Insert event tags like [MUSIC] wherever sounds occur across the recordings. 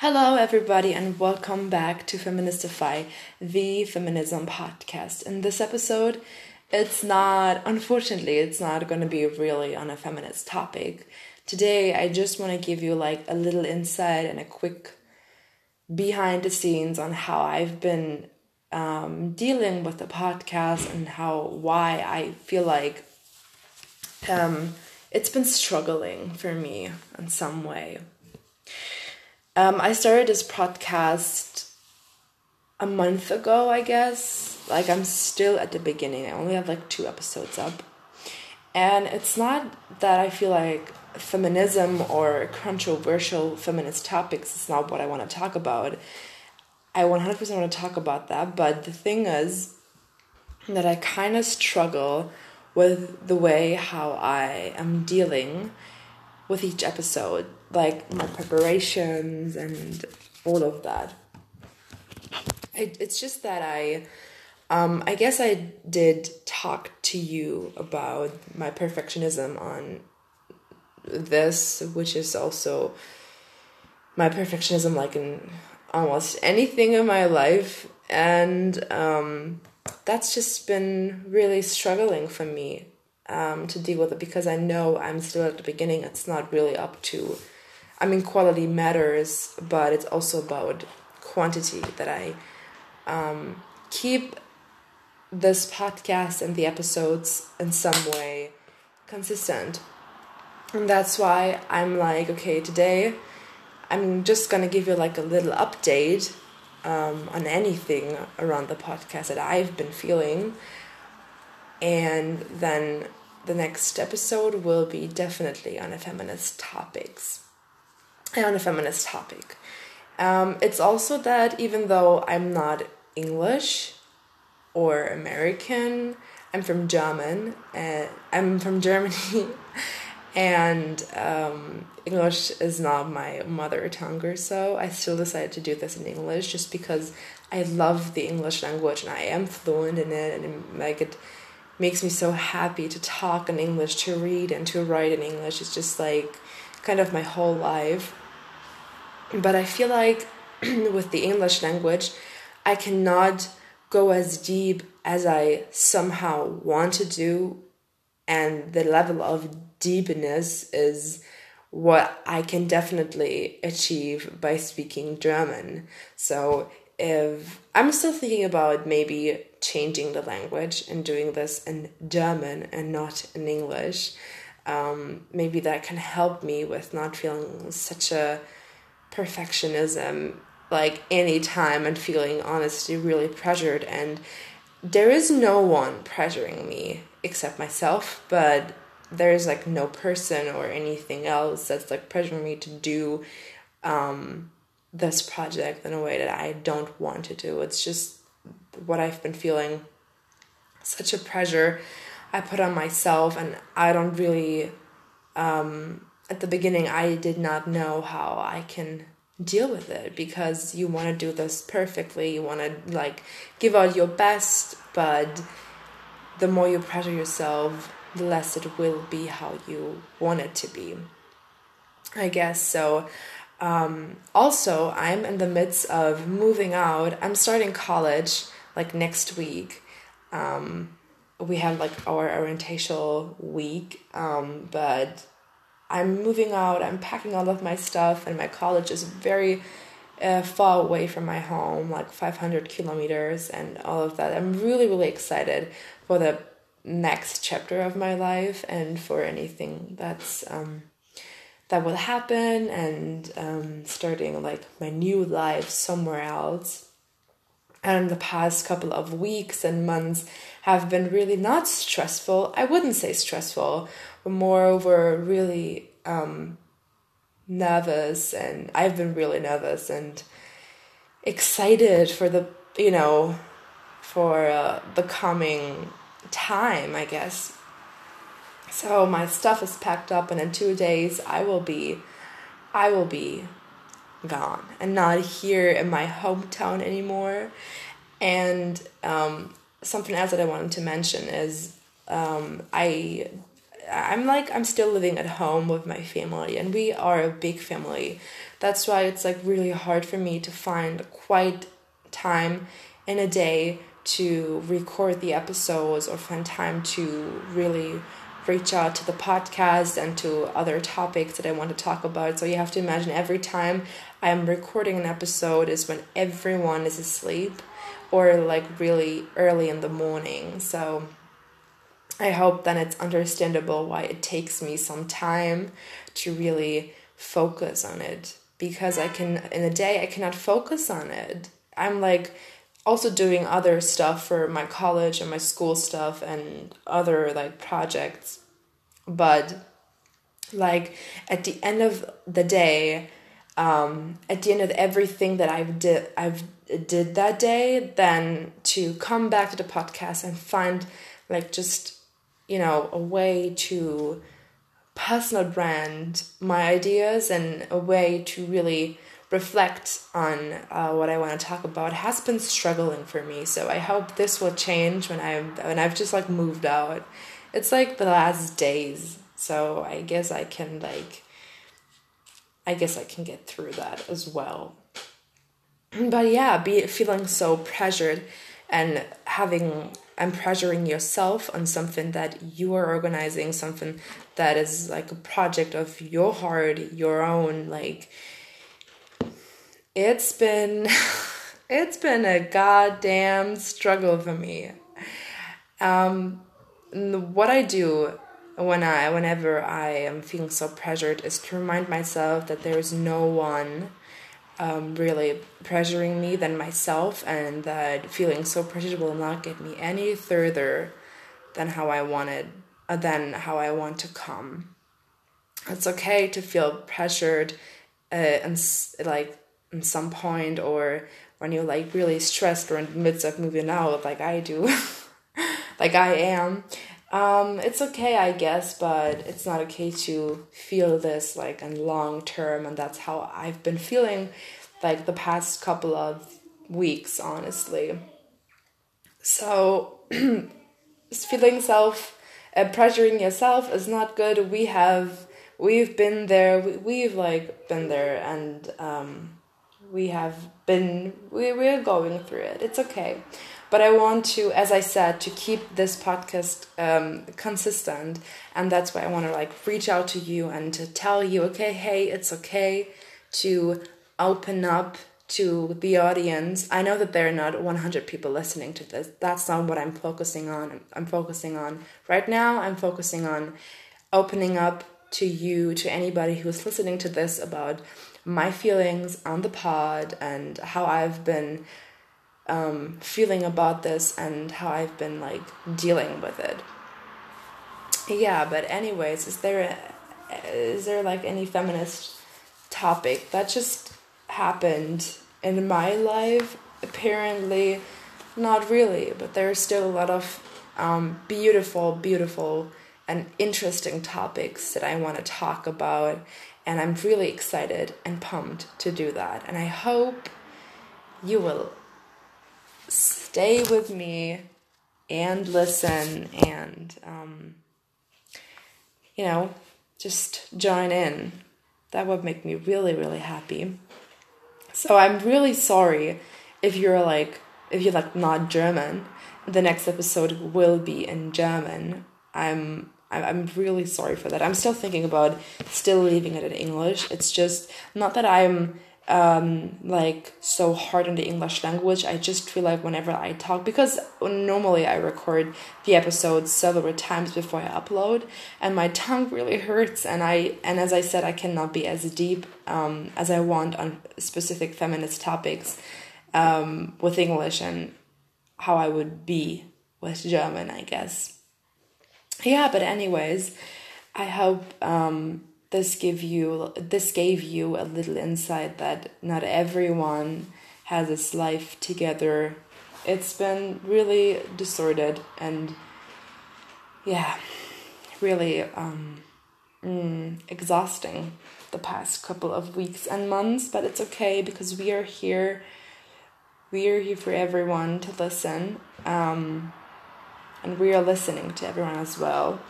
Hello, everybody, and welcome back to Feministify, the feminism podcast. In this episode, it's not, unfortunately, it's not going to be really on a feminist topic. Today, I just want to give you like a little insight and a quick behind the scenes on how I've been um, dealing with the podcast and how, why I feel like um, it's been struggling for me in some way. Um, I started this podcast a month ago, I guess. Like, I'm still at the beginning. I only have like two episodes up. And it's not that I feel like feminism or controversial feminist topics is not what I want to talk about. I 100% want to talk about that. But the thing is that I kind of struggle with the way how I am dealing with each episode like my preparations and all of that. It, it's just that I, um, I guess I did talk to you about my perfectionism on this, which is also my perfectionism, like in almost anything in my life, and um, that's just been really struggling for me um, to deal with it because I know I'm still at the beginning. It's not really up to I mean, quality matters, but it's also about quantity that I um, keep this podcast and the episodes in some way consistent. And that's why I'm like, okay, today I'm just gonna give you like a little update um, on anything around the podcast that I've been feeling. And then the next episode will be definitely on a feminist topics on a feminist topic. Um, it's also that even though I'm not English or American, I'm from German, and I'm from [LAUGHS] Germany, and um, English is not my mother tongue or so. I still decided to do this in English just because I love the English language and I am fluent in it, and like it makes me so happy to talk in English, to read and to write in English. It's just like kind of my whole life. But I feel like [CLEARS THROAT] with the English language, I cannot go as deep as I somehow want to do, and the level of deepness is what I can definitely achieve by speaking German. So if I'm still thinking about maybe changing the language and doing this in German and not in English, um, maybe that can help me with not feeling such a perfectionism like any time and feeling honestly really pressured and there is no one pressuring me except myself but there's like no person or anything else that's like pressuring me to do um, this project in a way that I don't want to do. It's just what I've been feeling such a pressure I put on myself, and I don't really um, at the beginning, I did not know how I can deal with it because you want to do this perfectly. You want to like give out your best, but the more you pressure yourself, the less it will be how you want it to be. I guess so. Um, also, I'm in the midst of moving out. I'm starting college like next week. Um, we have like our orientation week, um, but I'm moving out, I'm packing all of my stuff, and my college is very uh, far away from my home, like 500 kilometers, and all of that. I'm really, really excited for the next chapter of my life and for anything that's um, that will happen and um, starting like my new life somewhere else. And the past couple of weeks and months have been really not stressful. I wouldn't say stressful, but moreover really um, nervous and I've been really nervous and excited for the you know for uh, the coming time I guess so my stuff is packed up and in 2 days I will be I will be gone and not here in my hometown anymore and um, something else that I wanted to mention is um, I I'm like I'm still living at home with my family and we are a big family. That's why it's like really hard for me to find quite time in a day to record the episodes or find time to really reach out to the podcast and to other topics that I want to talk about. So you have to imagine every time I'm recording an episode is when everyone is asleep or like really early in the morning. So I hope then it's understandable why it takes me some time to really focus on it because I can in a day I cannot focus on it. I'm like also doing other stuff for my college and my school stuff and other like projects. But like at the end of the day, um, at the end of everything that I've did I've did that day, then to come back to the podcast and find like just you know a way to personal brand my ideas and a way to really reflect on uh, what I want to talk about has been struggling for me. So I hope this will change when I'm when I've just like moved out. It's like the last days, so I guess I can like I guess I can get through that as well. [CLEARS THROAT] But yeah, be feeling so pressured and having and pressuring yourself on something that you are organizing, something that is like a project of your heart, your own like it's been [LAUGHS] it's been a goddamn struggle for me. Um, what I do when I whenever I am feeling so pressured is to remind myself that there is no one um, really pressuring me than myself, and that feeling so pressured will not get me any further than how I wanted, uh, than how I want to come. It's okay to feel pressured uh, and like in some point or when you're like really stressed or in the midst of moving out like I do. [LAUGHS] Like I am. Um it's okay I guess but it's not okay to feel this like in long term and that's how I've been feeling like the past couple of weeks honestly. So [CLEARS THROAT] feeling self uh, pressuring yourself is not good. We have we've been there. We, we've like been there and um we have been we, we're going through it. It's okay. But i want to as i said to keep this podcast um, consistent. And that's why i want to like reach out to you and to tell you okay hey it's okay to open up to the audience. I know that there are not 100 people listening to this. That's not what i'm focusing on. I'm focusing on right now i'm focusing on opening up to you to anybody who's listening to this about my feelings on the pod and how I've been um, feeling about this and how I've been like dealing with it. Yeah, but anyways, is there a, is there like any feminist topic that just happened in my life? Apparently, not really, but there's still a lot of um, beautiful, beautiful, and interesting topics that I want to talk about and I'm really excited and pumped to do that. And I hope you will stay with me and listen and, um, you know, just join in. That would make me really, really happy. So I'm really sorry if you're like, if you're like not German. The next episode will be in German. I'm I'm really sorry for that. I'm still thinking about still leaving it in English. It's just not that I'm um, like so hard on the English language. I just feel like whenever I talk, because normally I record the episodes several times before I upload, and my tongue really hurts. And I and as I said, I cannot be as deep um, as I want on specific feminist topics um, with English and how I would be with German, I guess yeah but anyways i hope um, this give you this gave you a little insight that not everyone has its life together. It's been really disordered and yeah really um, mm, exhausting the past couple of weeks and months but it's okay because we are here. We are here for everyone to listen um, and we are listening to everyone as well.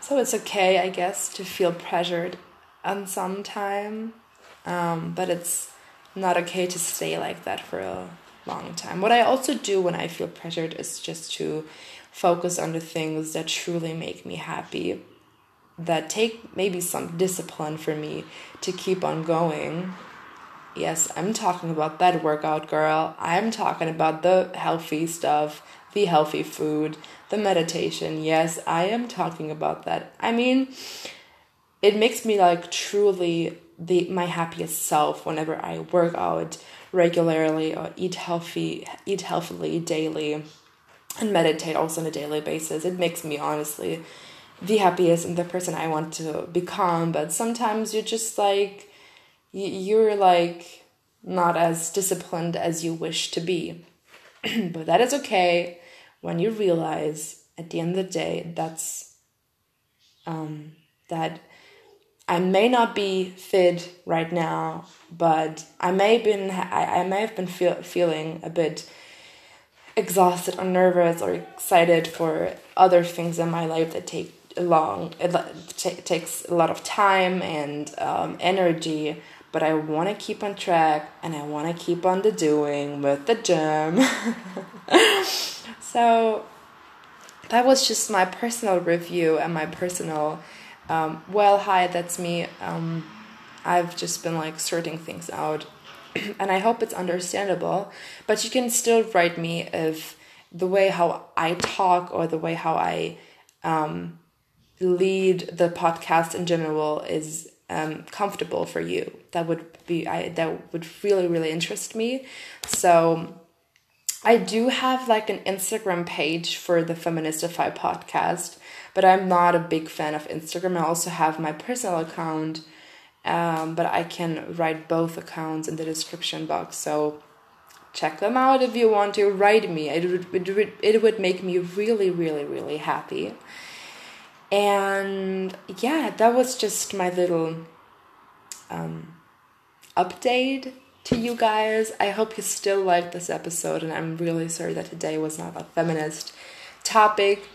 So it's okay, I guess, to feel pressured on some time, um, but it's not okay to stay like that for a long time. What I also do when I feel pressured is just to focus on the things that truly make me happy, that take maybe some discipline for me to keep on going. Yes, I'm talking about that workout, girl. I'm talking about the healthy stuff, the healthy food, the meditation. Yes, I am talking about that. I mean, it makes me like truly the my happiest self whenever I work out regularly or eat healthy eat healthily daily and meditate also on a daily basis. It makes me honestly the happiest and the person I want to become. But sometimes you're just like, you're like not as disciplined as you wish to be. [CLEARS THROAT] but that is okay when you realize at the end of the day that's um, that I may not be fit right now, but I may been I, I may have been feel, feeling a bit exhausted or nervous or excited for other things in my life that take long it t- takes a lot of time and um, energy but i want to keep on track and i want to keep on the doing with the gym [LAUGHS] so that was just my personal review and my personal um, well hi that's me um, i've just been like sorting things out [CLEARS THROAT] and I hope it's understandable. But you can still write me if the way how I talk or the way how I um, lead the podcast in general is um, comfortable for you. That would be I that would really really interest me. So I do have like an Instagram page for the Feministify podcast, but I'm not a big fan of Instagram. I also have my personal account um, but I can write both accounts in the description box. So check them out if you want to. Write me. It would, it would, make me really, really, really happy. And yeah, that was just my little um, update to you guys. I hope you still liked this episode, and I'm really sorry that today was not a feminist topic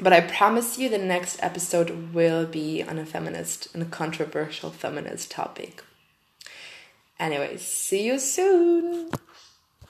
but I promise you the next episode will be on a feminist and a controversial feminist topic. Anyways, see you soon.